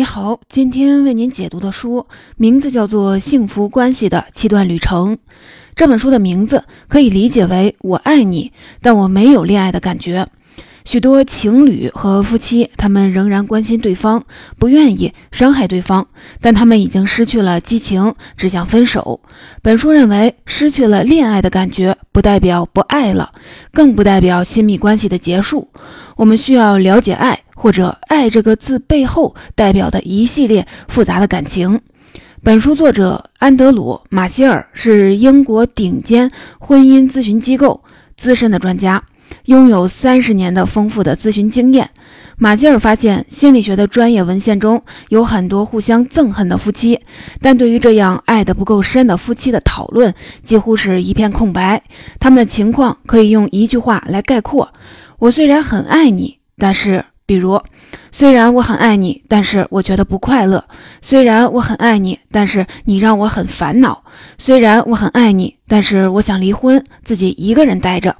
你好，今天为您解读的书名字叫做《幸福关系的七段旅程》。这本书的名字可以理解为“我爱你，但我没有恋爱的感觉”。许多情侣和夫妻，他们仍然关心对方，不愿意伤害对方，但他们已经失去了激情，只想分手。本书认为，失去了恋爱的感觉，不代表不爱了，更不代表亲密关系的结束。我们需要了解爱。或者“爱”这个字背后代表的一系列复杂的感情。本书作者安德鲁·马歇尔是英国顶尖婚姻咨询机构资深的专家，拥有三十年的丰富的咨询经验。马歇尔发现，心理学的专业文献中有很多互相憎恨的夫妻，但对于这样爱得不够深的夫妻的讨论几乎是一片空白。他们的情况可以用一句话来概括：“我虽然很爱你，但是……”比如，虽然我很爱你，但是我觉得不快乐；虽然我很爱你，但是你让我很烦恼；虽然我很爱你，但是我想离婚，自己一个人待着。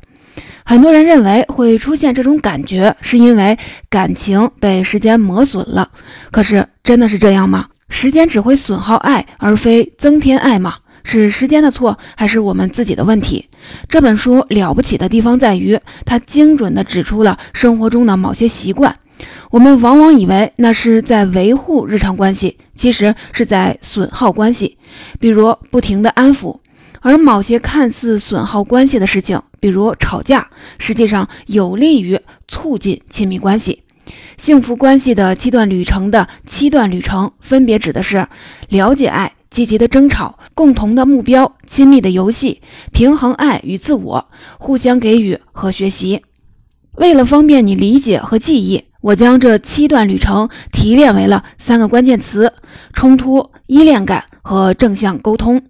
很多人认为会出现这种感觉，是因为感情被时间磨损了。可是，真的是这样吗？时间只会损耗爱，而非增添爱吗？是时间的错，还是我们自己的问题？这本书了不起的地方在于，它精准地指出了生活中的某些习惯。我们往往以为那是在维护日常关系，其实是在损耗关系。比如不停地安抚，而某些看似损耗关系的事情，比如吵架，实际上有利于促进亲密关系。幸福关系的七段旅程的七段旅程，分别指的是了解爱。积极的争吵，共同的目标，亲密的游戏，平衡爱与自我，互相给予和学习。为了方便你理解和记忆，我将这七段旅程提炼为了三个关键词：冲突、依恋感和正向沟通。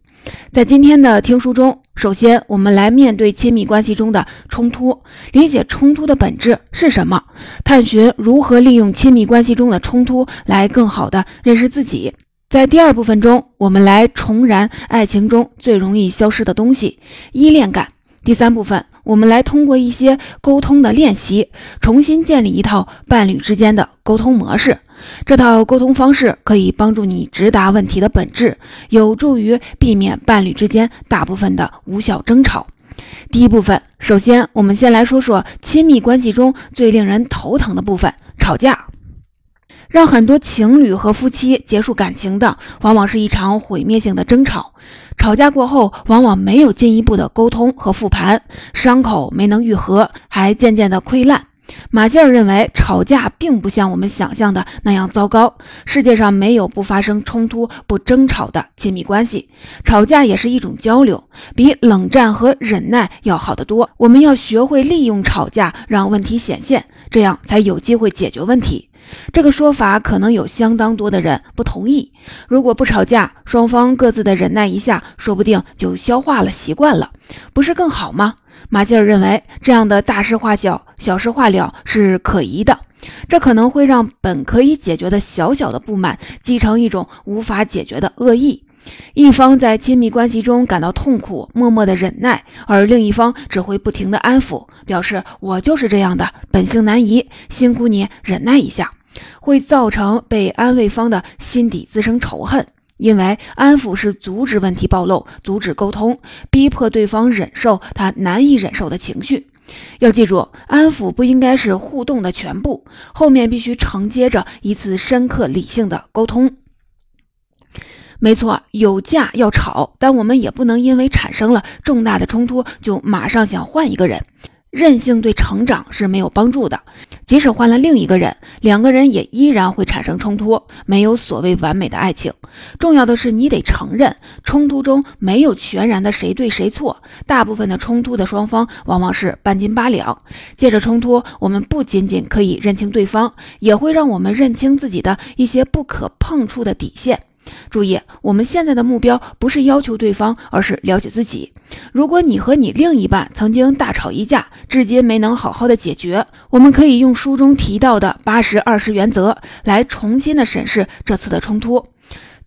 在今天的听书中，首先我们来面对亲密关系中的冲突，理解冲突的本质是什么，探寻如何利用亲密关系中的冲突来更好的认识自己。在第二部分中，我们来重燃爱情中最容易消失的东西——依恋感。第三部分，我们来通过一些沟通的练习，重新建立一套伴侣之间的沟通模式。这套沟通方式可以帮助你直达问题的本质，有助于避免伴侣之间大部分的无效争吵。第一部分，首先我们先来说说亲密关系中最令人头疼的部分——吵架。让很多情侣和夫妻结束感情的，往往是一场毁灭性的争吵。吵架过后，往往没有进一步的沟通和复盘，伤口没能愈合，还渐渐的溃烂。马歇尔认为，吵架并不像我们想象的那样糟糕。世界上没有不发生冲突、不争吵的亲密关系。吵架也是一种交流，比冷战和忍耐要好得多。我们要学会利用吵架让问题显现，这样才有机会解决问题。这个说法可能有相当多的人不同意。如果不吵架，双方各自的忍耐一下，说不定就消化了、习惯了，不是更好吗？马歇尔认为，这样的大事化小、小事化了是可疑的。这可能会让本可以解决的小小的不满，积成一种无法解决的恶意。一方在亲密关系中感到痛苦，默默的忍耐，而另一方只会不停的安抚，表示我就是这样的，本性难移，辛苦你忍耐一下，会造成被安慰方的心底滋生仇恨，因为安抚是阻止问题暴露，阻止沟通，逼迫对方忍受他难以忍受的情绪。要记住，安抚不应该是互动的全部，后面必须承接着一次深刻理性的沟通。没错，有架要吵，但我们也不能因为产生了重大的冲突就马上想换一个人。任性对成长是没有帮助的。即使换了另一个人，两个人也依然会产生冲突。没有所谓完美的爱情，重要的是你得承认，冲突中没有全然的谁对谁错。大部分的冲突的双方往往是半斤八两。借着冲突，我们不仅仅可以认清对方，也会让我们认清自己的一些不可碰触的底线。注意，我们现在的目标不是要求对方，而是了解自己。如果你和你另一半曾经大吵一架，至今没能好好的解决，我们可以用书中提到的八十二十原则来重新的审视这次的冲突。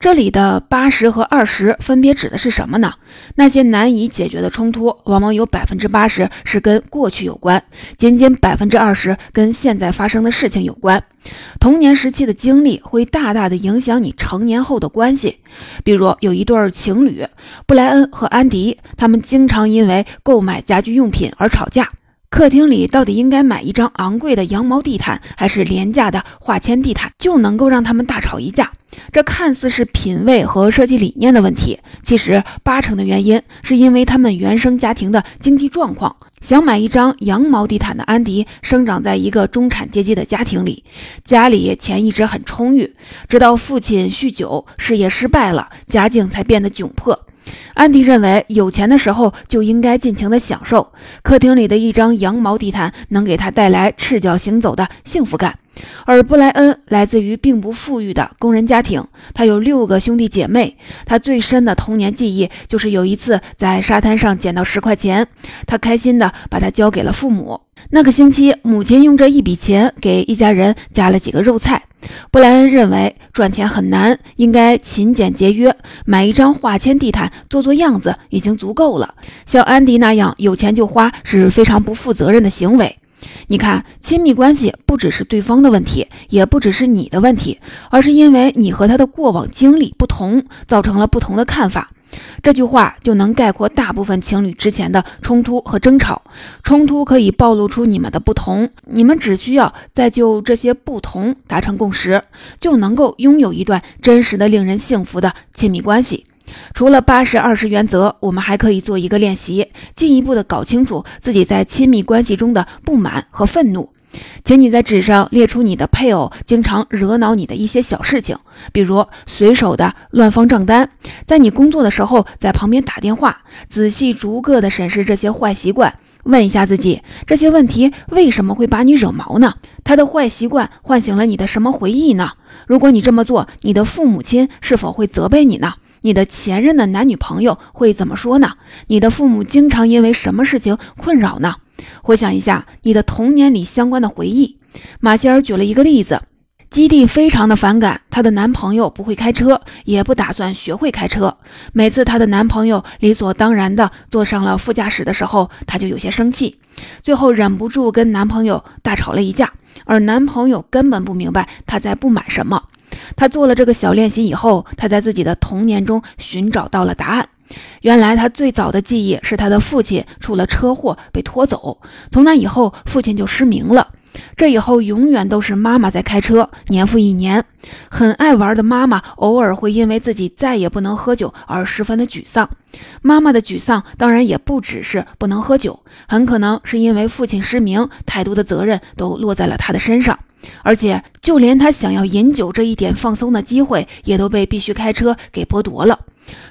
这里的八十和二十分别指的是什么呢？那些难以解决的冲突，往往有百分之八十是跟过去有关，仅仅百分之二十跟现在发生的事情有关。童年时期的经历会大大的影响你成年后的关系。比如有一对情侣，布莱恩和安迪，他们经常因为购买家居用品而吵架。客厅里到底应该买一张昂贵的羊毛地毯，还是廉价的化纤地毯，就能够让他们大吵一架。这看似是品味和设计理念的问题，其实八成的原因是因为他们原生家庭的经济状况。想买一张羊毛地毯的安迪，生长在一个中产阶级的家庭里，家里钱一直很充裕，直到父亲酗酒，事业失败了，家境才变得窘迫。安迪认为，有钱的时候就应该尽情的享受。客厅里的一张羊毛地毯能给他带来赤脚行走的幸福感。而布莱恩来自于并不富裕的工人家庭，他有六个兄弟姐妹。他最深的童年记忆就是有一次在沙滩上捡到十块钱，他开心的把它交给了父母。那个星期，母亲用这一笔钱给一家人加了几个肉菜。布莱恩认为赚钱很难，应该勤俭节约，买一张化纤地毯做做样子已经足够了。像安迪那样有钱就花是非常不负责任的行为。你看，亲密关系不只是对方的问题，也不只是你的问题，而是因为你和他的过往经历不同，造成了不同的看法。这句话就能概括大部分情侣之前的冲突和争吵。冲突可以暴露出你们的不同，你们只需要再就这些不同达成共识，就能够拥有一段真实的、令人幸福的亲密关系。除了八十二十原则，我们还可以做一个练习，进一步的搞清楚自己在亲密关系中的不满和愤怒。请你在纸上列出你的配偶经常惹恼你的一些小事情，比如随手的乱放账单，在你工作的时候在旁边打电话。仔细逐个的审视这些坏习惯，问一下自己：这些问题为什么会把你惹毛呢？他的坏习惯唤醒了你的什么回忆呢？如果你这么做，你的父母亲是否会责备你呢？你的前任的男女朋友会怎么说呢？你的父母经常因为什么事情困扰呢？回想一下你的童年里相关的回忆。马歇尔举了一个例子：基地非常的反感她的男朋友不会开车，也不打算学会开车。每次她的男朋友理所当然地坐上了副驾驶的时候，她就有些生气，最后忍不住跟男朋友大吵了一架。而男朋友根本不明白她在不满什么。他做了这个小练习以后，他在自己的童年中寻找到了答案。原来他最早的记忆是他的父亲出了车祸被拖走，从那以后父亲就失明了。这以后永远都是妈妈在开车，年复一年。很爱玩的妈妈偶尔会因为自己再也不能喝酒而十分的沮丧。妈妈的沮丧当然也不只是不能喝酒，很可能是因为父亲失明，太多的责任都落在了他的身上。而且，就连他想要饮酒这一点放松的机会，也都被必须开车给剥夺了。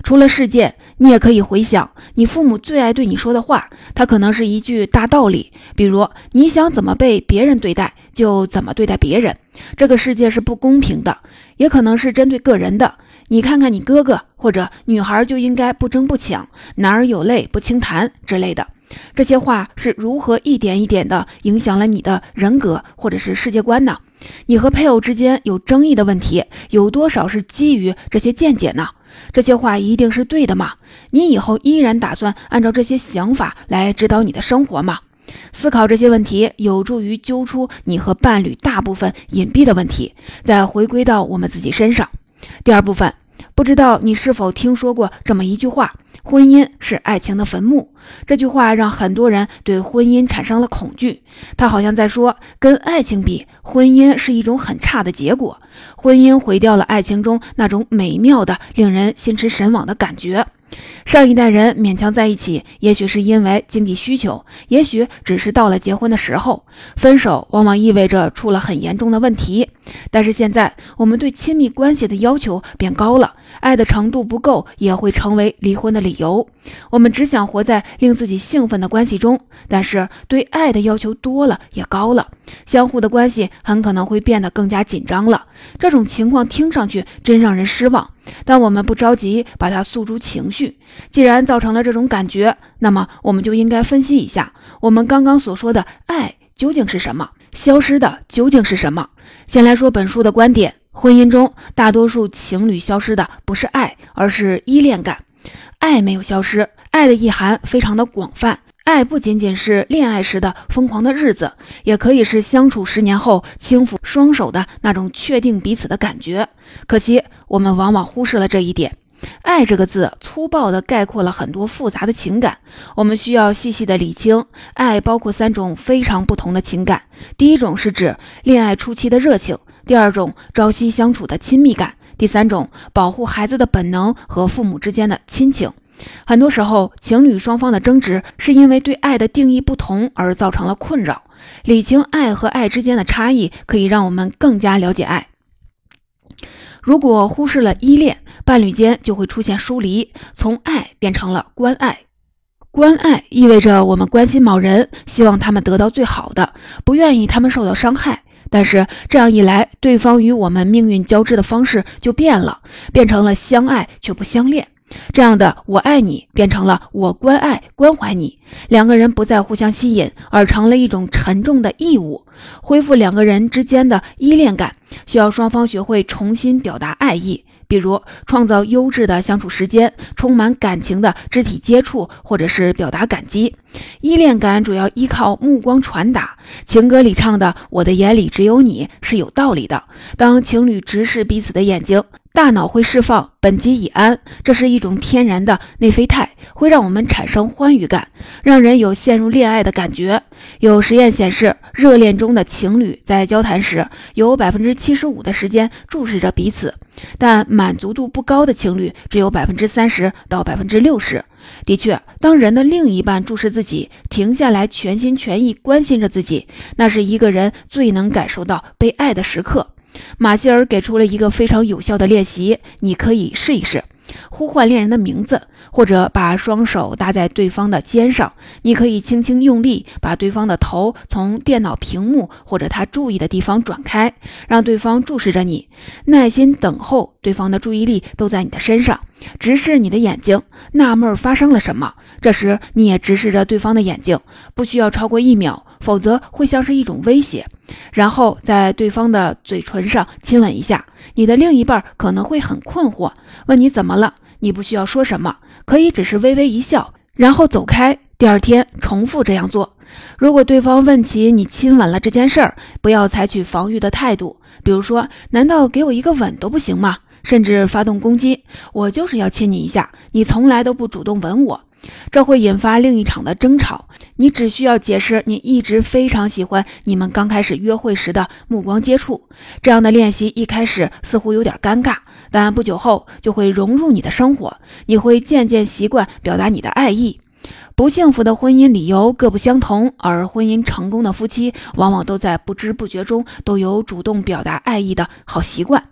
除了事件，你也可以回想你父母最爱对你说的话，它可能是一句大道理，比如你想怎么被别人对待，就怎么对待别人。这个世界是不公平的，也可能是针对个人的。你看看你哥哥，或者女孩就应该不争不抢，男儿有泪不轻弹之类的。这些话是如何一点一点地影响了你的人格或者是世界观呢？你和配偶之间有争议的问题，有多少是基于这些见解呢？这些话一定是对的吗？你以后依然打算按照这些想法来指导你的生活吗？思考这些问题，有助于揪出你和伴侣大部分隐蔽的问题，再回归到我们自己身上。第二部分，不知道你是否听说过这么一句话？婚姻是爱情的坟墓，这句话让很多人对婚姻产生了恐惧。他好像在说，跟爱情比，婚姻是一种很差的结果。婚姻毁掉了爱情中那种美妙的、令人心驰神往的感觉。上一代人勉强在一起，也许是因为经济需求，也许只是到了结婚的时候。分手往往意味着出了很严重的问题。但是现在，我们对亲密关系的要求变高了。爱的程度不够，也会成为离婚的理由。我们只想活在令自己兴奋的关系中，但是对爱的要求多了也高了，相互的关系很可能会变得更加紧张了。这种情况听上去真让人失望，但我们不着急把它诉诸情绪。既然造成了这种感觉，那么我们就应该分析一下，我们刚刚所说的爱究竟是什么，消失的究竟是什么。先来说本书的观点。婚姻中大多数情侣消失的不是爱，而是依恋感。爱没有消失，爱的意涵非常的广泛。爱不仅仅是恋爱时的疯狂的日子，也可以是相处十年后轻抚双手的那种确定彼此的感觉。可惜我们往往忽视了这一点。爱这个字粗暴地概括了很多复杂的情感，我们需要细细的理清。爱包括三种非常不同的情感：第一种是指恋爱初期的热情；第二种朝夕相处的亲密感；第三种保护孩子的本能和父母之间的亲情。很多时候，情侣双方的争执是因为对爱的定义不同而造成了困扰。理清爱和爱之间的差异，可以让我们更加了解爱。如果忽视了依恋，伴侣间就会出现疏离，从爱变成了关爱。关爱意味着我们关心某人，希望他们得到最好的，不愿意他们受到伤害。但是这样一来，对方与我们命运交织的方式就变了，变成了相爱却不相恋。这样的“我爱你”变成了“我关爱关怀你”，两个人不再互相吸引，而成了一种沉重的义务。恢复两个人之间的依恋感，需要双方学会重新表达爱意。比如创造优质的相处时间，充满感情的肢体接触，或者是表达感激。依恋感主要依靠目光传达。情歌里唱的“我的眼里只有你”是有道理的。当情侣直视彼此的眼睛，大脑会释放苯基乙胺，这是一种天然的内啡肽，会让我们产生欢愉感，让人有陷入恋爱的感觉。有实验显示，热恋中的情侣在交谈时，有百分之七十五的时间注视着彼此。但满足度不高的情侣只有百分之三十到百分之六十。的确，当人的另一半注视自己，停下来全心全意关心着自己，那是一个人最能感受到被爱的时刻。马歇尔给出了一个非常有效的练习，你可以试一试。呼唤恋人的名字，或者把双手搭在对方的肩上。你可以轻轻用力把对方的头从电脑屏幕或者他注意的地方转开，让对方注视着你，耐心等候对方的注意力都在你的身上，直视你的眼睛，纳闷发生了什么。这时你也直视着对方的眼睛，不需要超过一秒，否则会像是一种威胁。然后在对方的嘴唇上亲吻一下。你的另一半可能会很困惑，问你怎么了？你不需要说什么，可以只是微微一笑，然后走开。第二天重复这样做。如果对方问起你亲吻了这件事儿，不要采取防御的态度，比如说，难道给我一个吻都不行吗？甚至发动攻击，我就是要亲你一下，你从来都不主动吻我。这会引发另一场的争吵。你只需要解释，你一直非常喜欢你们刚开始约会时的目光接触。这样的练习一开始似乎有点尴尬，但不久后就会融入你的生活。你会渐渐习惯表达你的爱意。不幸福的婚姻理由各不相同，而婚姻成功的夫妻往往都在不知不觉中都有主动表达爱意的好习惯。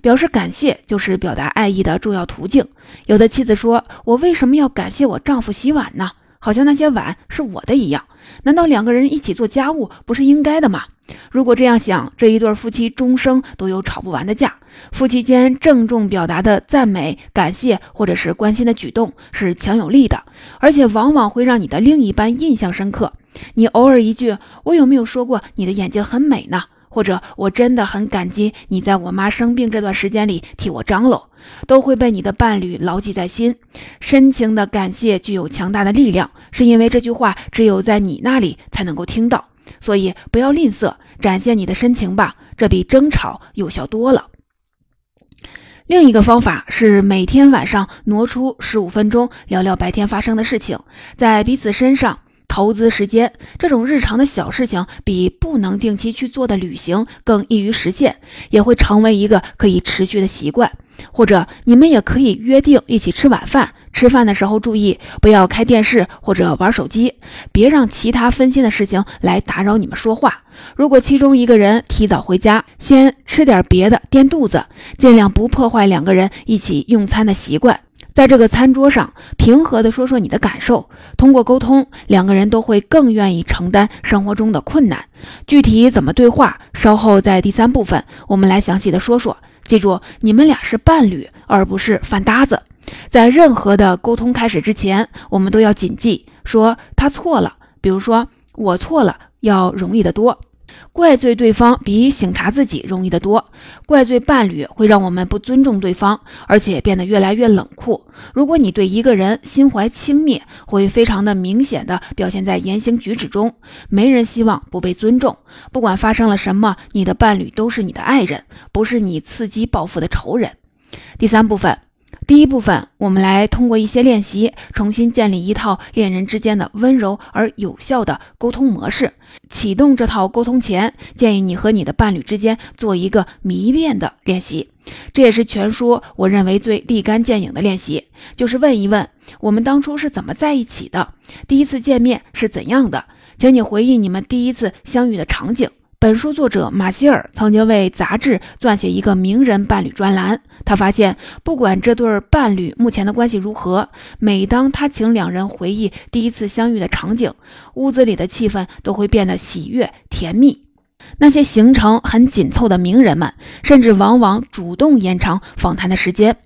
表示感谢就是表达爱意的重要途径。有的妻子说：“我为什么要感谢我丈夫洗碗呢？好像那些碗是我的一样。难道两个人一起做家务不是应该的吗？”如果这样想，这一对夫妻终生都有吵不完的架。夫妻间郑重表达的赞美、感谢或者是关心的举动是强有力的，而且往往会让你的另一半印象深刻。你偶尔一句“我有没有说过你的眼睛很美呢？”或者我真的很感激你在我妈生病这段时间里替我张罗，都会被你的伴侣牢记在心。深情的感谢具有强大的力量，是因为这句话只有在你那里才能够听到。所以不要吝啬，展现你的深情吧，这比争吵有效多了。另一个方法是每天晚上挪出十五分钟聊聊白天发生的事情，在彼此身上。投资时间这种日常的小事情，比不能定期去做的旅行更易于实现，也会成为一个可以持续的习惯。或者你们也可以约定一起吃晚饭，吃饭的时候注意不要开电视或者玩手机，别让其他分心的事情来打扰你们说话。如果其中一个人提早回家，先吃点别的垫肚子，尽量不破坏两个人一起用餐的习惯。在这个餐桌上，平和地说说你的感受。通过沟通，两个人都会更愿意承担生活中的困难。具体怎么对话，稍后在第三部分我们来详细的说说。记住，你们俩是伴侣，而不是饭搭子。在任何的沟通开始之前，我们都要谨记说他错了。比如说我错了，要容易得多。怪罪对方比省察自己容易得多。怪罪伴侣会让我们不尊重对方，而且变得越来越冷酷。如果你对一个人心怀轻蔑，会非常的明显的表现在言行举止中。没人希望不被尊重。不管发生了什么，你的伴侣都是你的爱人，不是你伺机报复的仇人。第三部分。第一部分，我们来通过一些练习，重新建立一套恋人之间的温柔而有效的沟通模式。启动这套沟通前，建议你和你的伴侣之间做一个迷恋的练习。这也是全书我认为最立竿见影的练习，就是问一问我们当初是怎么在一起的，第一次见面是怎样的，请你回忆你们第一次相遇的场景。本书作者马歇尔曾经为杂志撰写一个名人伴侣专栏。他发现，不管这对伴侣目前的关系如何，每当他请两人回忆第一次相遇的场景，屋子里的气氛都会变得喜悦甜蜜。那些行程很紧凑的名人们，甚至往往主动延长访谈的时间。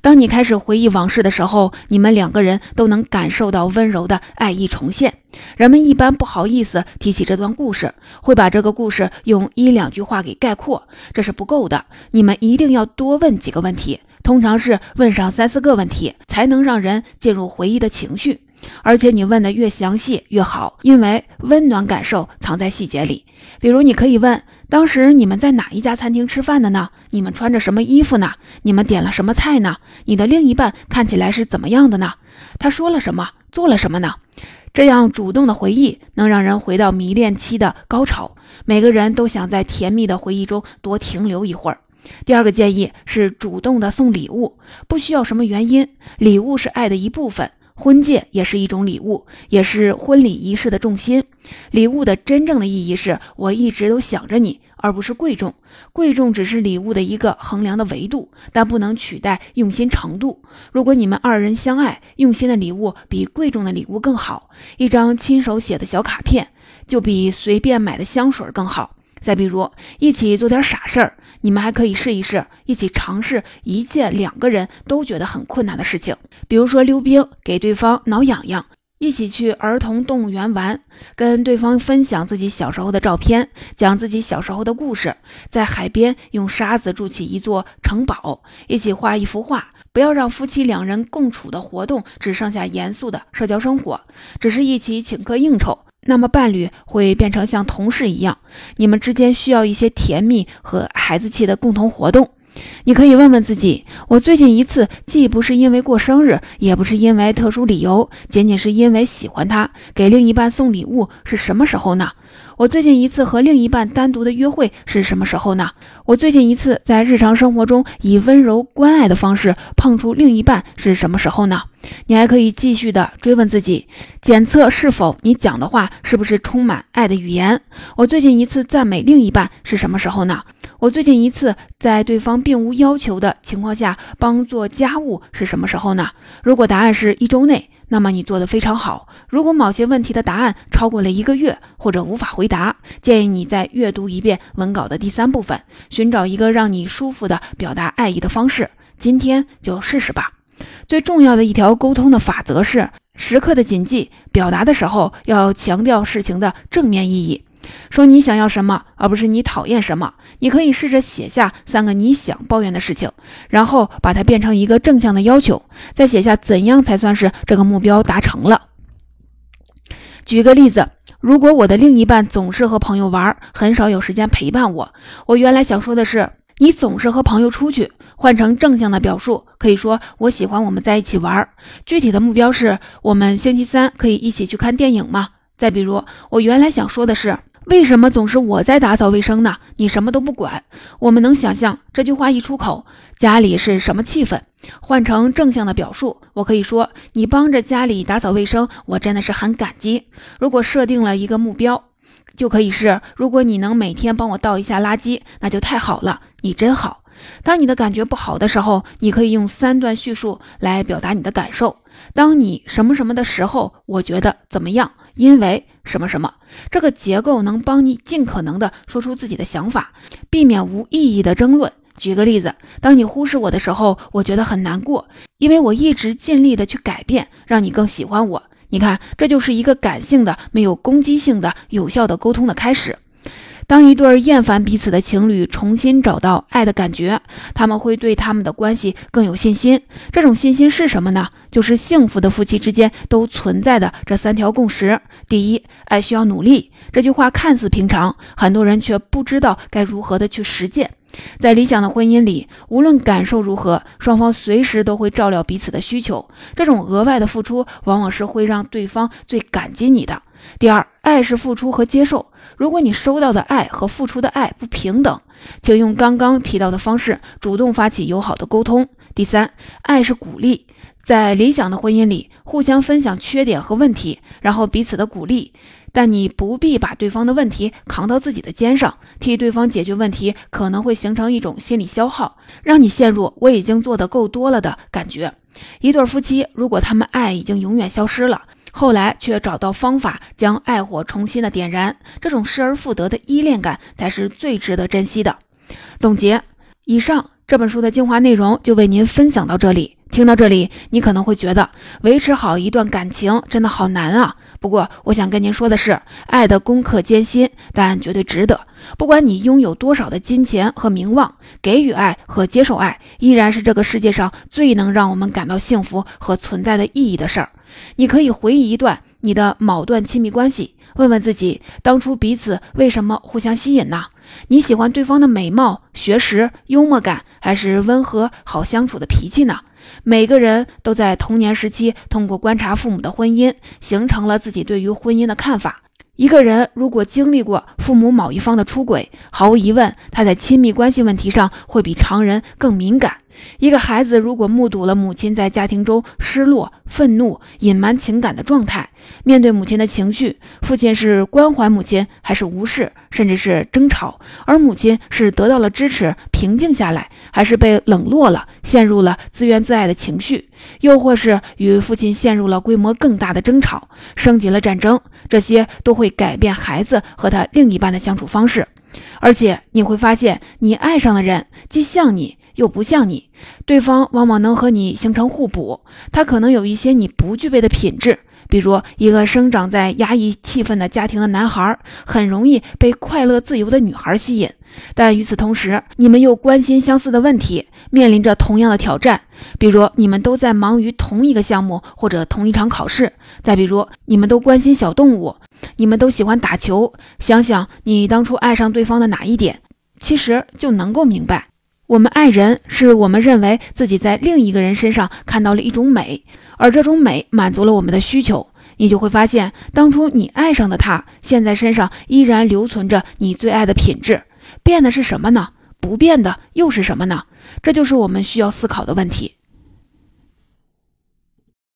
当你开始回忆往事的时候，你们两个人都能感受到温柔的爱意重现。人们一般不好意思提起这段故事，会把这个故事用一两句话给概括，这是不够的。你们一定要多问几个问题，通常是问上三四个问题，才能让人进入回忆的情绪。而且你问的越详细越好，因为温暖感受藏在细节里。比如，你可以问：当时你们在哪一家餐厅吃饭的呢？你们穿着什么衣服呢？你们点了什么菜呢？你的另一半看起来是怎么样的呢？他说了什么？做了什么呢？这样主动的回忆能让人回到迷恋期的高潮。每个人都想在甜蜜的回忆中多停留一会儿。第二个建议是主动的送礼物，不需要什么原因，礼物是爱的一部分。婚戒也是一种礼物，也是婚礼仪式的重心。礼物的真正的意义是我一直都想着你，而不是贵重。贵重只是礼物的一个衡量的维度，但不能取代用心程度。如果你们二人相爱，用心的礼物比贵重的礼物更好。一张亲手写的小卡片，就比随便买的香水更好。再比如，一起做点傻事儿。你们还可以试一试，一起尝试一件两个人都觉得很困难的事情，比如说溜冰，给对方挠痒痒；一起去儿童动物园玩，跟对方分享自己小时候的照片，讲自己小时候的故事；在海边用沙子筑起一座城堡，一起画一幅画。不要让夫妻两人共处的活动只剩下严肃的社交生活，只是一起请客应酬。那么伴侣会变成像同事一样，你们之间需要一些甜蜜和孩子气的共同活动。你可以问问自己：我最近一次既不是因为过生日，也不是因为特殊理由，仅仅是因为喜欢他，给另一半送礼物是什么时候呢？我最近一次和另一半单独的约会是什么时候呢？我最近一次在日常生活中以温柔关爱的方式碰触另一半是什么时候呢？你还可以继续的追问自己，检测是否你讲的话是不是充满爱的语言。我最近一次赞美另一半是什么时候呢？我最近一次在对方并无要求的情况下帮做家务是什么时候呢？如果答案是一周内，那么你做的非常好。如果某些问题的答案超过了一个月或者无法回答，建议你再阅读一遍文稿的第三部分，寻找一个让你舒服的表达爱意的方式。今天就试试吧。最重要的一条沟通的法则是：时刻的谨记，表达的时候要强调事情的正面意义，说你想要什么，而不是你讨厌什么。你可以试着写下三个你想抱怨的事情，然后把它变成一个正向的要求，再写下怎样才算是这个目标达成了。举个例子，如果我的另一半总是和朋友玩，很少有时间陪伴我，我原来想说的是，你总是和朋友出去。换成正向的表述，可以说我喜欢我们在一起玩。具体的目标是我们星期三可以一起去看电影吗？再比如，我原来想说的是，为什么总是我在打扫卫生呢？你什么都不管。我们能想象这句话一出口，家里是什么气氛？换成正向的表述，我可以说你帮着家里打扫卫生，我真的是很感激。如果设定了一个目标，就可以是如果你能每天帮我倒一下垃圾，那就太好了，你真好。当你的感觉不好的时候，你可以用三段叙述来表达你的感受。当你什么什么的时候，我觉得怎么样？因为什么什么，这个结构能帮你尽可能的说出自己的想法，避免无意义的争论。举个例子，当你忽视我的时候，我觉得很难过，因为我一直尽力的去改变，让你更喜欢我。你看，这就是一个感性的、没有攻击性的、有效的沟通的开始。当一对厌烦彼此的情侣重新找到爱的感觉，他们会对他们的关系更有信心。这种信心是什么呢？就是幸福的夫妻之间都存在的这三条共识：第一，爱需要努力。这句话看似平常，很多人却不知道该如何的去实践。在理想的婚姻里，无论感受如何，双方随时都会照料彼此的需求。这种额外的付出，往往是会让对方最感激你的。第二，爱是付出和接受。如果你收到的爱和付出的爱不平等，请用刚刚提到的方式主动发起友好的沟通。第三，爱是鼓励。在理想的婚姻里，互相分享缺点和问题，然后彼此的鼓励。但你不必把对方的问题扛到自己的肩上，替对方解决问题可能会形成一种心理消耗，让你陷入“我已经做得够多了”的感觉。一对夫妻如果他们爱已经永远消失了，后来却找到方法将爱火重新的点燃，这种失而复得的依恋感才是最值得珍惜的。总结以上这本书的精华内容，就为您分享到这里。听到这里，你可能会觉得维持好一段感情真的好难啊。不过，我想跟您说的是，爱的功课艰辛，但绝对值得。不管你拥有多少的金钱和名望，给予爱和接受爱，依然是这个世界上最能让我们感到幸福和存在的意义的事儿。你可以回忆一段你的某段亲密关系，问问自己，当初彼此为什么互相吸引呢？你喜欢对方的美貌、学识、幽默感，还是温和好相处的脾气呢？每个人都在童年时期通过观察父母的婚姻，形成了自己对于婚姻的看法。一个人如果经历过父母某一方的出轨，毫无疑问，他在亲密关系问题上会比常人更敏感。一个孩子如果目睹了母亲在家庭中失落、愤怒、隐瞒情感的状态，面对母亲的情绪，父亲是关怀母亲还是无视，甚至是争吵；而母亲是得到了支持、平静下来，还是被冷落了，陷入了自怨自艾的情绪，又或是与父亲陷入了规模更大的争吵，升级了战争，这些都会改变孩子和他另一半的相处方式。而且你会发现，你爱上的人既像你。又不像你，对方往往能和你形成互补。他可能有一些你不具备的品质，比如一个生长在压抑气氛的家庭的男孩，很容易被快乐自由的女孩吸引。但与此同时，你们又关心相似的问题，面临着同样的挑战，比如你们都在忙于同一个项目或者同一场考试。再比如，你们都关心小动物，你们都喜欢打球。想想你当初爱上对方的哪一点，其实就能够明白。我们爱人，是我们认为自己在另一个人身上看到了一种美，而这种美满足了我们的需求。你就会发现，当初你爱上的他，现在身上依然留存着你最爱的品质。变的是什么呢？不变的又是什么呢？这就是我们需要思考的问题。